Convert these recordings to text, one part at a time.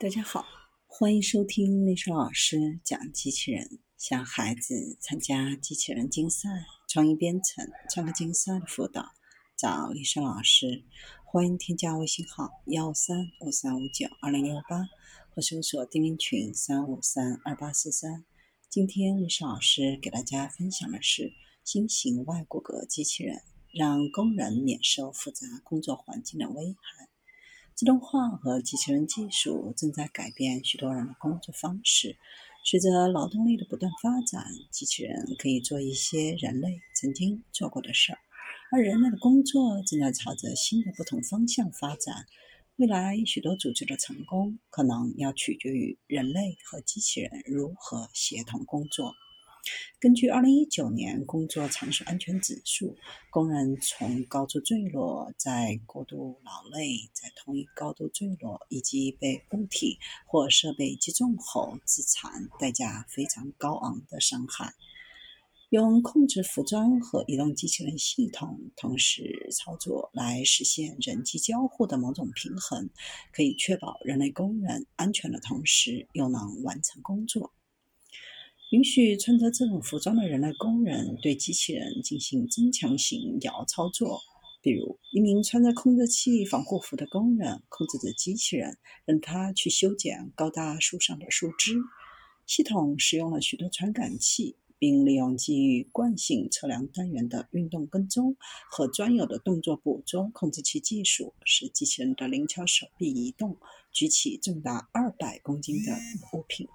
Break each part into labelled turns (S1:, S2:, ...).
S1: 大家好，欢迎收听丽莎老师讲机器人。想孩子参加机器人竞赛、创意编程、创客竞赛的辅导，找丽莎老师。欢迎添加微信号幺三五三五九二零六八，或搜索钉钉群三五三二八四三。今天丽莎老师给大家分享的是新型外骨骼机器人，让工人免受复杂工作环境的危害。自动化和机器人技术正在改变许多人的工作方式。随着劳动力的不断发展，机器人可以做一些人类曾经做过的事儿，而人类的工作正在朝着新的不同方向发展。未来许多组织的成功，可能要取决于人类和机器人如何协同工作。根据2019年工作场所安全指数，工人从高处坠落、在过度劳累、在同一高度坠落以及被物体或设备击中后致残，代价非常高昂的伤害。用控制服装和移动机器人系统同时操作来实现人机交互的某种平衡，可以确保人类工人安全的同时又能完成工作。允许穿着这种服装的人类工人对机器人进行增强型摇操作，比如一名穿着控制器防护服的工人控制着机器人，让它去修剪高大树上的树枝。系统使用了许多传感器，并利用基于惯性测量单元的运动跟踪和专有的动作捕捉控制器技术，使机器人的灵巧手臂移动，举起重达二百公斤的物品。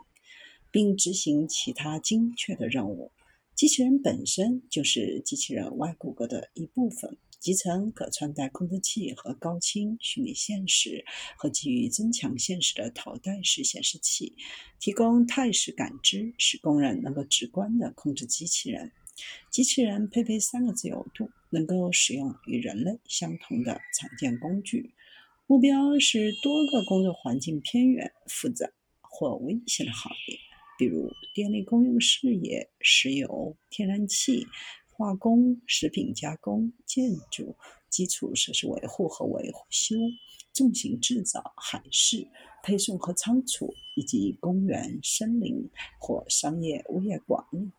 S1: 并执行其他精确的任务。机器人本身就是机器人外骨骼的一部分，集成可穿戴控制器和高清虚拟现实和基于增强现实的头戴式显示器，提供态势感知，使工人能够直观地控制机器人。机器人配备三个自由度，能够使用与人类相同的常见工具。目标是多个工作环境偏远、复杂或危险的行业。比如电力供应事业、石油、天然气、化工、食品加工、建筑、基础设施维护和维修、重型制造、海事、配送和仓储，以及公园、森林或商业物业管理。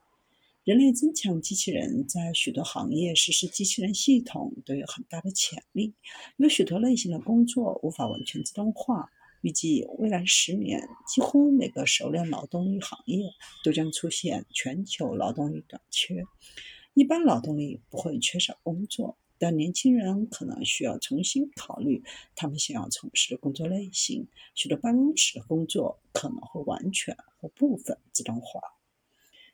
S1: 人类增强机器人在许多行业实施机器人系统都有很大的潜力。有许多类型的工作无法完全自动化。预计未来十年，几乎每个熟练劳动力行业都将出现全球劳动力短缺。一般劳动力不会缺少工作，但年轻人可能需要重新考虑他们想要从事的工作类型。许多办公室的工作可能会完全或部分自动化。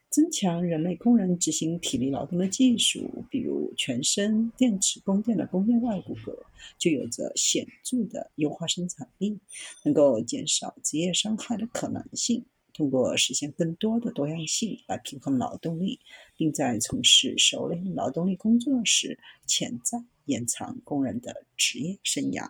S1: 增强人类工人执行体力劳动的技术，比如全身电池供电的工业外骨骼，就有着显著的优化生产力，能够减少职业伤害的可能性。通过实现更多的多样性来平衡劳动力，并在从事熟练劳动力工作时，潜在延长工人的职业生涯。